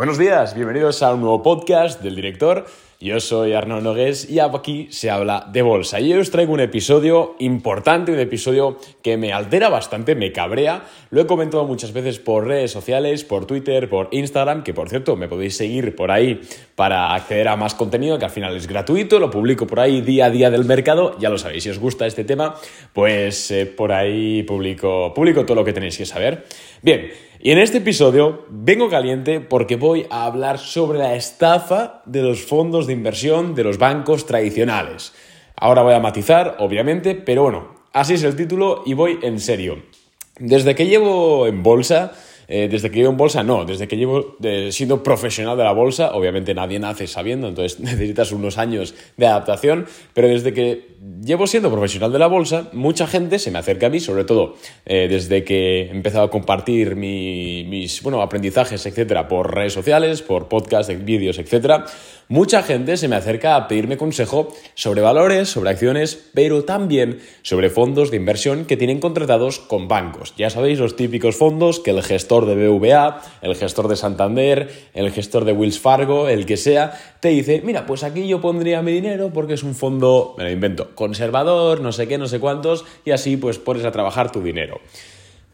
Buenos días, bienvenidos a un nuevo podcast del director. Yo soy Arnaud Nogués y aquí se habla de bolsa. Y hoy os traigo un episodio importante, un episodio que me altera bastante, me cabrea. Lo he comentado muchas veces por redes sociales, por Twitter, por Instagram, que por cierto me podéis seguir por ahí para acceder a más contenido, que al final es gratuito, lo publico por ahí día a día del mercado. Ya lo sabéis, si os gusta este tema, pues eh, por ahí publico, publico todo lo que tenéis que saber. Bien, y en este episodio vengo caliente porque voy a hablar sobre la estafa de los fondos inversión de los bancos tradicionales. Ahora voy a matizar, obviamente, pero bueno, así es el título y voy en serio. Desde que llevo en bolsa, eh, desde que llevo en bolsa, no, desde que llevo siendo profesional de la bolsa, obviamente nadie nace sabiendo, entonces necesitas unos años de adaptación, pero desde que llevo siendo profesional de la bolsa, mucha gente se me acerca a mí, sobre todo eh, desde que he empezado a compartir mis bueno, aprendizajes, etcétera, por redes sociales, por podcasts, vídeos, etcétera. Mucha gente se me acerca a pedirme consejo sobre valores, sobre acciones, pero también sobre fondos de inversión que tienen contratados con bancos. Ya sabéis los típicos fondos que el gestor de BVA, el gestor de Santander, el gestor de Wills Fargo, el que sea, te dice, mira, pues aquí yo pondría mi dinero porque es un fondo, me lo invento, conservador, no sé qué, no sé cuántos, y así pues pones a trabajar tu dinero.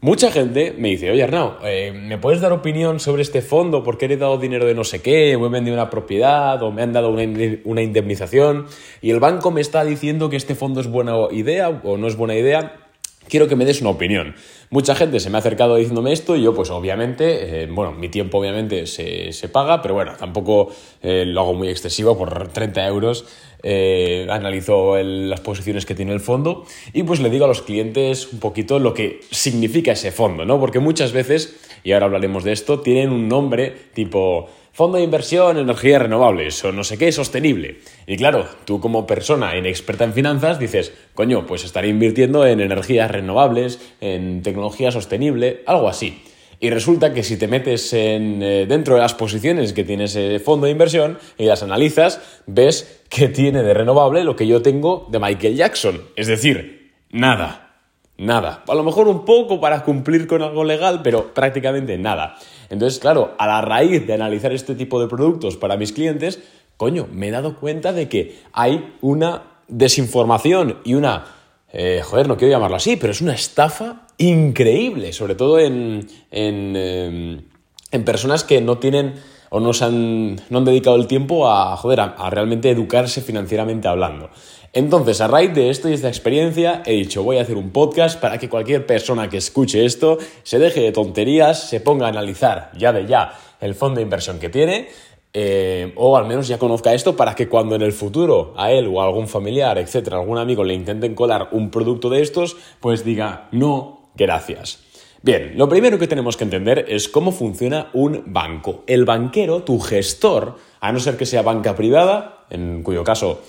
Mucha gente me dice, oye Arnau, eh, ¿me puedes dar opinión sobre este fondo? Porque he dado dinero de no sé qué, o he vendido una propiedad, o me han dado una indemnización, y el banco me está diciendo que este fondo es buena idea o no es buena idea quiero que me des una opinión. Mucha gente se me ha acercado diciéndome esto y yo pues obviamente, eh, bueno, mi tiempo obviamente se, paga, pero bueno, tampoco eh, lo hago muy excesivo por 30 euros. Eh, analizo las posiciones que tiene el fondo y pues le digo a los clientes un poquito lo que significa ese fondo, ¿no? Porque muchas veces, y ahora hablaremos de esto, tienen un nombre tipo fondo de inversión, energías renovables o no sé qué, sostenible. Y claro, tú como persona inexperta en finanzas dices, coño, pues estaré invirtiendo en energías renovables, en tecnología sostenible, algo así. Y resulta que si te metes en, eh, dentro de las posiciones que tiene ese fondo de inversión y las analizas, ves que tiene de renovable lo que yo tengo de Michael Jackson. Es decir, nada. Nada. A lo mejor un poco para cumplir con algo legal, pero prácticamente nada. Entonces, claro, a la raíz de analizar este tipo de productos para mis clientes, coño, me he dado cuenta de que hay una desinformación y una, eh, joder, no quiero llamarlo así, pero es una estafa increíble, sobre todo en, en, em, en personas que no tienen o no, han, no han dedicado el tiempo a, joder, a, realmente educarse financieramente hablando. Entonces, a raíz de esto y esta experiencia, he dicho, voy a hacer un podcast para que cualquier persona que escuche esto se deje de tonterías, se ponga a analizar ya de ya el fondo de inversión que tiene, eh, o al menos ya conozca esto para que cuando en el futuro a él o a algún familiar, etcétera, algún amigo le intenten colar un producto de estos, pues diga, no, gracias. Bien, lo primero que tenemos que entender es cómo funciona un banco. El banquero, tu gestor, a no ser que sea banca privada, en cuyo caso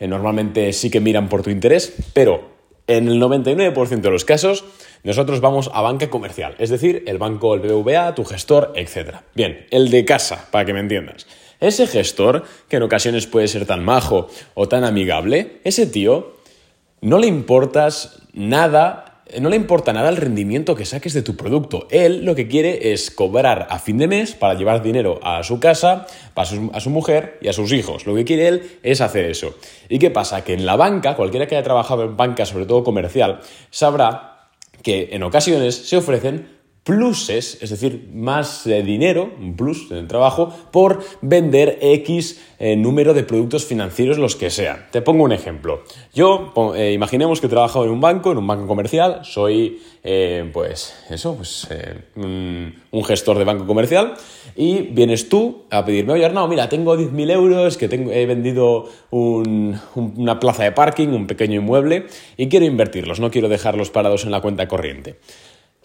normalmente sí que miran por tu interés, pero en el 99% de los casos nosotros vamos a banca comercial, es decir, el banco, el BBVA, tu gestor, etc. Bien, el de casa, para que me entiendas. Ese gestor, que en ocasiones puede ser tan majo o tan amigable, ese tío no le importas nada no le importa nada el rendimiento que saques de tu producto. Él lo que quiere es cobrar a fin de mes para llevar dinero a su casa, a su, a su, mujer y a sus hijos. Lo que quiere él es hacer eso. ¿Y qué pasa? Que en la banca, cualquiera que haya trabajado en banca, sobre todo comercial, sabrá que en ocasiones se ofrecen pluses, es decir, más dinero, un plus en el trabajo, por vender X eh, número de productos financieros, los que sean. Te pongo un ejemplo. Yo, eh, imaginemos que trabajo en un banco, en un banco comercial, soy, eh, pues, eso, pues, un, gestor de banco comercial, y vienes tú a pedirme, oye, no, mira, tengo 10.000 euros, que tengo, he vendido una plaza de parking, un pequeño inmueble, y quiero invertirlos, no quiero dejarlos parados en la cuenta corriente.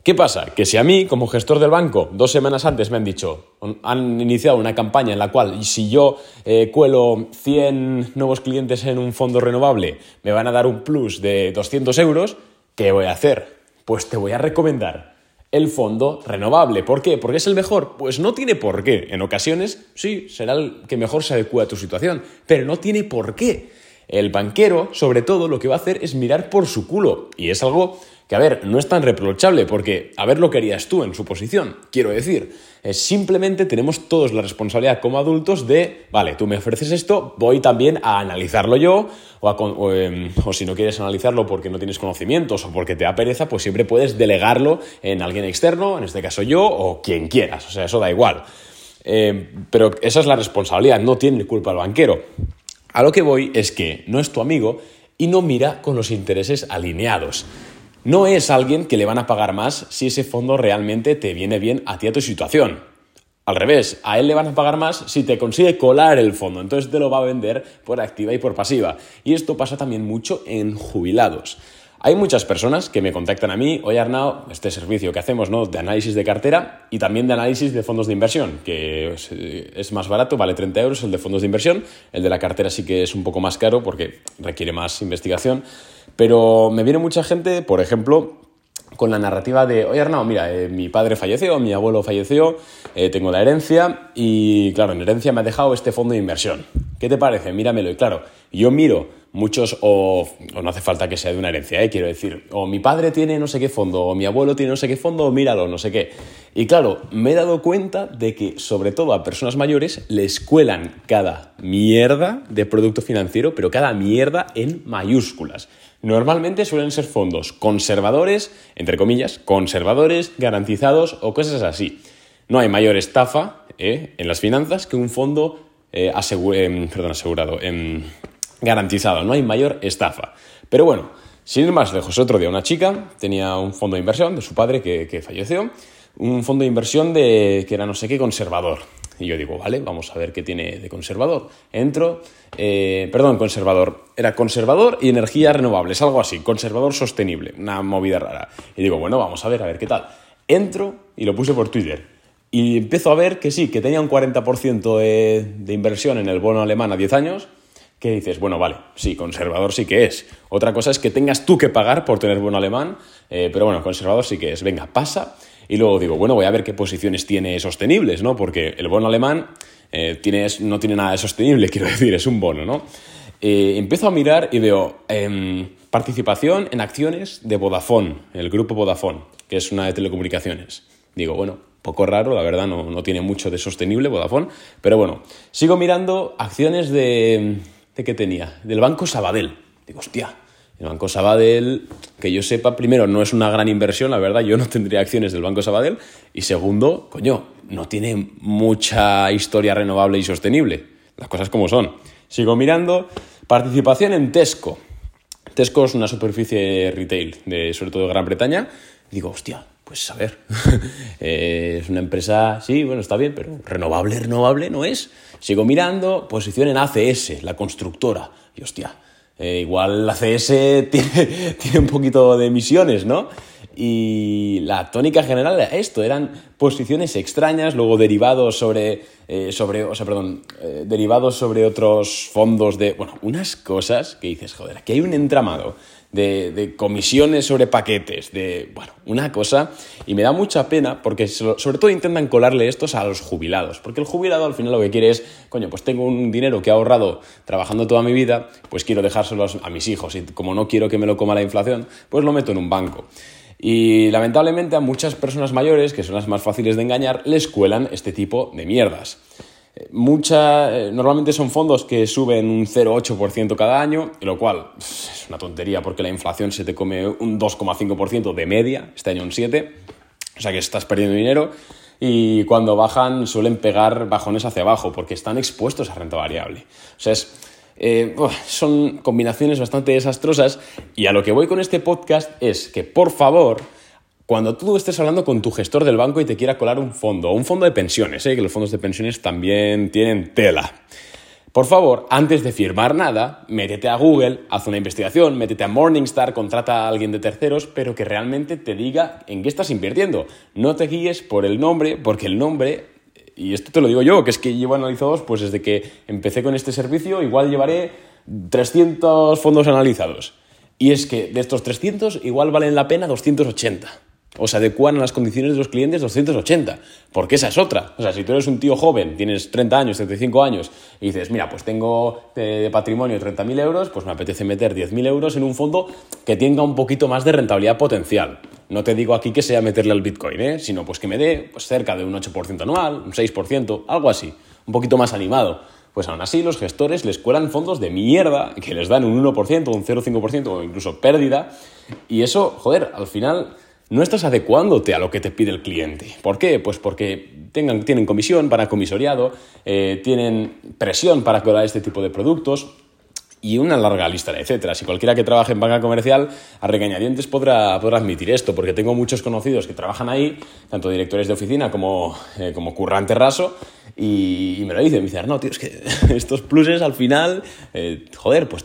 ¿Qué pasa? Que si a mí, como gestor del banco, dos semanas antes me han dicho, han iniciado una campaña en la cual si yo eh, cuelo 100 nuevos clientes en un fondo renovable, me van a dar un plus de 200 euros, ¿qué voy a hacer? Pues te voy a recomendar el fondo renovable. ¿Por qué? ¿Porque es el mejor? Pues no tiene por qué. En ocasiones, sí, será el que mejor se adecua a tu situación, pero no tiene por qué. El banquero, sobre todo, lo que va a hacer es mirar por su culo. Y es algo Que a ver, no es tan reprochable porque a ver lo que tú en su posición. Quiero decir, simplemente tenemos todos la responsabilidad como adultos de, vale, tú me ofreces esto, voy también a analizarlo yo, o, em, o, si no quieres analizarlo porque no tienes conocimientos o porque te da pereza, pues siempre puedes delegarlo en alguien externo, en este caso yo, o quien quieras, o sea, eso da igual. Eh, pero esa es la responsabilidad, no tiene culpa el banquero. A lo que voy es que no es tu amigo y no mira con los intereses alineados. No es alguien que le van a pagar más si ese fondo realmente te viene bien a ti a tu situación. Al revés, a él le van a pagar más si te consigue colar el fondo, entonces te lo va a vender por activa y por pasiva. Y esto pasa también mucho en jubilados. Hay muchas personas que me contactan a mí, oye Arnau, este servicio que hacemos ¿no? de análisis de cartera y también de análisis de fondos de inversión, que es más barato, vale 30 euros el de fondos de inversión, el de la cartera sí que es un poco más caro porque requiere más investigación, pero me viene mucha gente, por ejemplo, con la narrativa de, oye Arnau, mira, eh, mi padre falleció, mi abuelo falleció, eh, tengo la herencia y claro, en herencia me ha dejado este fondo de inversión. ¿Qué te parece? Míramelo. Y claro, yo miro muchos, o, no hace falta que sea de una herencia, ¿eh? quiero decir, o mi padre tiene no sé qué fondo, o mi abuelo tiene no sé qué fondo, o míralo, no sé qué. Y claro, me he dado cuenta de que, sobre todo a personas mayores, les cuelan cada mierda de producto financiero, pero cada mierda en mayúsculas. Normalmente suelen ser fondos conservadores, entre comillas, conservadores, garantizados o cosas así. No hay mayor estafa ¿eh? en las finanzas que un fondo eh, em, perdón, asegurado, em, garantizado, no hay mayor estafa. Pero bueno, sin ir más lejos, otro día una chica tenía un fondo de inversión de su padre que, falleció, un fondo de inversión de que era no sé qué conservador. Y yo digo, vale, vamos a ver qué tiene de conservador. Entro, eh, perdón, conservador. Era conservador y energías renovables, algo así, conservador sostenible, una movida rara. Y digo, bueno, vamos a ver, a ver qué tal. Entro y lo puse por Twitter. Y empiezo a ver que sí, que tenía un 40% de, de inversión en el bono alemán a 10 años que dices, bueno, vale, sí, conservador sí que es. Otra cosa es que tengas tú que pagar por tener bono alemán, eh, pero bueno, conservador sí que es. Venga, pasa. Y luego digo, bueno, voy a ver qué posiciones tiene sostenibles, ¿no? Porque el bono alemán eh, no tiene nada de sostenible, quiero decir, es un bono, ¿no? Eh, empiezo a mirar y veo em, participación en acciones de Vodafone, el grupo Vodafone, que es una de telecomunicaciones. Digo, bueno, poco raro, la verdad, no, no tiene mucho de sostenible Vodafone, pero bueno, sigo mirando acciones de ¿de qué tenía? Del Banco Sabadell. Digo, hostia, el Banco Sabadell, que yo sepa, primero, no es una gran inversión, la verdad, yo no tendría acciones del Banco Sabadell. Y segundo, coño, no tiene mucha historia renovable y sostenible. Las cosas como son. Sigo mirando. Participación en Tesco. Tesco es una superficie retail, de, sobre todo de Gran Bretaña. Digo, hostia, pues a ver, eh, es una empresa, sí, bueno, está bien, pero renovable, renovable no es. Sigo mirando, posición en ACS, la constructora. Y hostia, eh, igual la ACS tiene, tiene un poquito de emisiones, ¿no? Y la tónica general era esto, eran posiciones extrañas, luego derivados sobre, eh, sobre o sea, perdón, derivados sobre otros fondos de, bueno, unas cosas que dices, joder, aquí hay un entramado de, comisiones sobre paquetes, de, bueno, una cosa, y me da mucha pena porque sobre todo intentan colarle estos a los jubilados, porque el jubilado al final lo que quiere es, coño, pues tengo un dinero que he ahorrado trabajando toda mi vida, pues quiero dejárselo a mis hijos y como no quiero que me lo coma la inflación, pues lo meto en un banco. Y lamentablemente a muchas personas mayores, que son las más fáciles de engañar, les cuelan este tipo de mierdas. Mucha, eh, normalmente son fondos que suben un 0,8% cada año, lo cual es una tontería porque la inflación se te come un 2,5% de media, este año un 7%, o sea que estás perdiendo dinero y cuando bajan suelen pegar bajones hacia abajo porque están expuestos a renta variable. O sea, eh, son combinaciones bastante desastrosas y a lo que voy con este podcast es que por favor cuando tú estés hablando con tu gestor del banco y te quiera colar un fondo, un fondo de pensiones, ¿eh? que los fondos de pensiones también tienen tela. Por favor, antes de firmar nada, métete a Google, haz una investigación, métete a Morningstar, contrata a alguien de terceros, pero que realmente te diga en qué estás invirtiendo. No te guíes por el nombre, porque el nombre, y esto te lo digo yo, que es que llevo analizados, pues desde que empecé con este servicio, igual llevaré 300 fondos analizados. Y es que de estos 300, igual valen la pena 280. O se adecuan a las condiciones de los clientes 280, porque esa es otra. O sea, si tú eres un tío joven, tienes 30 años, 35 años, y dices, mira, pues tengo de patrimonio 30.000 euros, pues me apetece meter 10.000 euros en un fondo que tenga un poquito más de rentabilidad potencial. No te digo aquí que sea meterle al Bitcoin, ¿eh? sino pues que me dé pues, cerca de un 8% anual, un 6%, algo así, un poquito más animado. Pues aún así los gestores les cuelan fondos de mierda que les dan un 1%, un 0,5% o incluso pérdida. Y eso, joder, al final no estás adecuándote a lo que te pide el cliente. ¿Por qué? Pues porque tengan, tienen comisión para comisoriado, eh, tienen presión para colar este tipo de productos y una larga lista de etcétera. Si cualquiera que trabaje en banca comercial a regañadientes podrá, podrá admitir esto, porque tengo muchos conocidos que trabajan ahí, tanto directores de oficina como, eh, como currante raso, y, me lo dicen, me dicen, no, tío, es que estos pluses al final, eh, joder, pues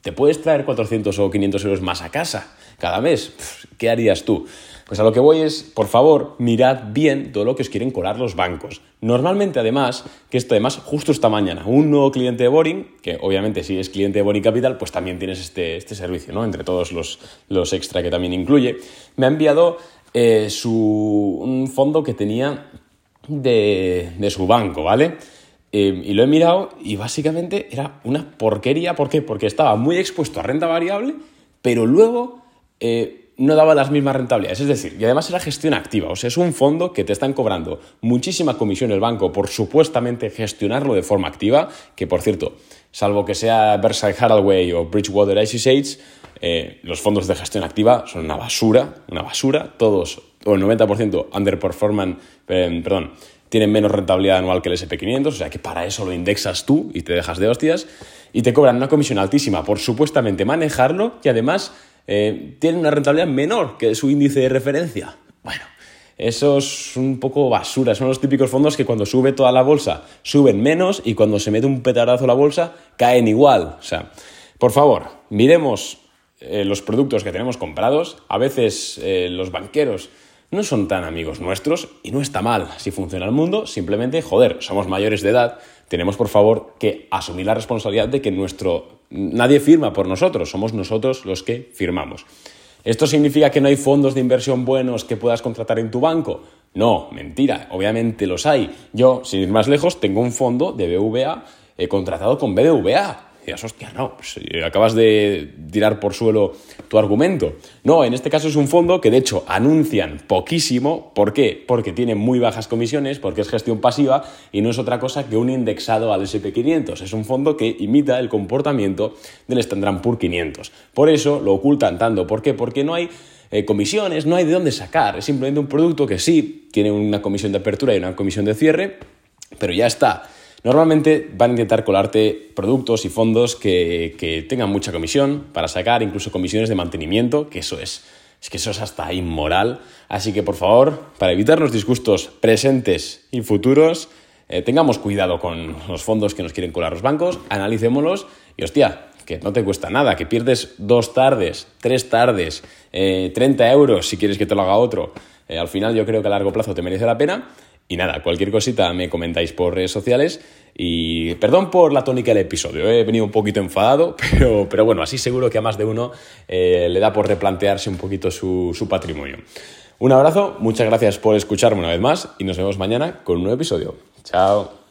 te puedes traer 400 o 500 euros más a casa cada mes. ¿Qué harías tú? Pues a lo que voy es, por favor, mirad bien todo lo que os quieren colar los bancos. Normalmente, además, que esto además, justo esta mañana, un nuevo cliente de Boring, que obviamente si es cliente de Boring Capital, pues también tienes este, este servicio, ¿no? Entre todos los, los extra que también incluye, me ha enviado eh, su, un fondo que tenía de, de su banco, ¿vale? Eh, y lo he mirado y básicamente era una porquería. ¿Por qué? Porque estaba muy expuesto a renta variable, pero luego eh, no daba las mismas rentabilidades. Es decir, y además era gestión activa. O sea, es un fondo que te están cobrando muchísima comisión el banco por supuestamente gestionarlo de forma activa, que por cierto, salvo que sea Versailles Hathaway o Bridgewater ICSH, eh, los fondos de gestión activa son una basura, una basura, todos, o el 90% underperforman, eh, perdón, tienen menos rentabilidad anual que el SP500, o sea que para eso lo indexas tú y te dejas de hostias, y te cobran una comisión altísima por supuestamente manejarlo y además eh, tienen una rentabilidad menor que su índice de referencia. Bueno, eso es un poco basura, son los típicos fondos que cuando sube toda la bolsa suben menos y cuando se mete un petardazo la bolsa caen igual. O sea, por favor, miremos eh, los productos que tenemos comprados, a veces eh, los banqueros no son tan amigos nuestros y no está mal si funciona el mundo, simplemente, joder, somos mayores de edad, tenemos por favor que asumir la responsabilidad de que nuestro nadie firma por nosotros, somos nosotros los que firmamos. ¿Esto significa que no hay fondos de inversión buenos que puedas contratar en tu banco? No, mentira, obviamente los hay. Yo, sin ir más lejos, tengo un fondo de BVA he contratado con BBVA y dices, hostia, no, pues, eh, acabas de tirar por suelo tu argumento. No, en este caso es un fondo que de hecho anuncian poquísimo. ¿Por qué? Porque tiene muy bajas comisiones, porque es gestión pasiva y no es otra cosa que un indexado al SP500. Es un fondo que imita el comportamiento del Standard Poor's 500. Por eso lo ocultan tanto. ¿Por qué? Porque no hay eh, comisiones, no hay de dónde sacar. Es simplemente un producto que sí tiene una comisión de apertura y una comisión de cierre, pero ya está. Normalmente van a intentar colarte productos y fondos que, tengan mucha comisión para sacar incluso comisiones de mantenimiento, que eso es, es que eso es hasta inmoral. Así que por favor, para evitar los disgustos presentes y futuros, eh, tengamos cuidado con los fondos que nos quieren colar los bancos, analicémoslos y hostia, que no te cuesta nada, que pierdes dos tardes, tres tardes, 30 eh, euros si quieres que te lo haga otro. Eh, al final yo creo que a largo plazo te merece la pena y nada, cualquier cosita me comentáis por redes sociales. Y perdón por la tónica del episodio, ¿eh? he venido un poquito enfadado, pero, pero, bueno, así seguro que a más de uno eh, le da por replantearse un poquito su, su patrimonio. Un abrazo, muchas gracias por escucharme una vez más y nos vemos mañana con un nuevo episodio. Chao.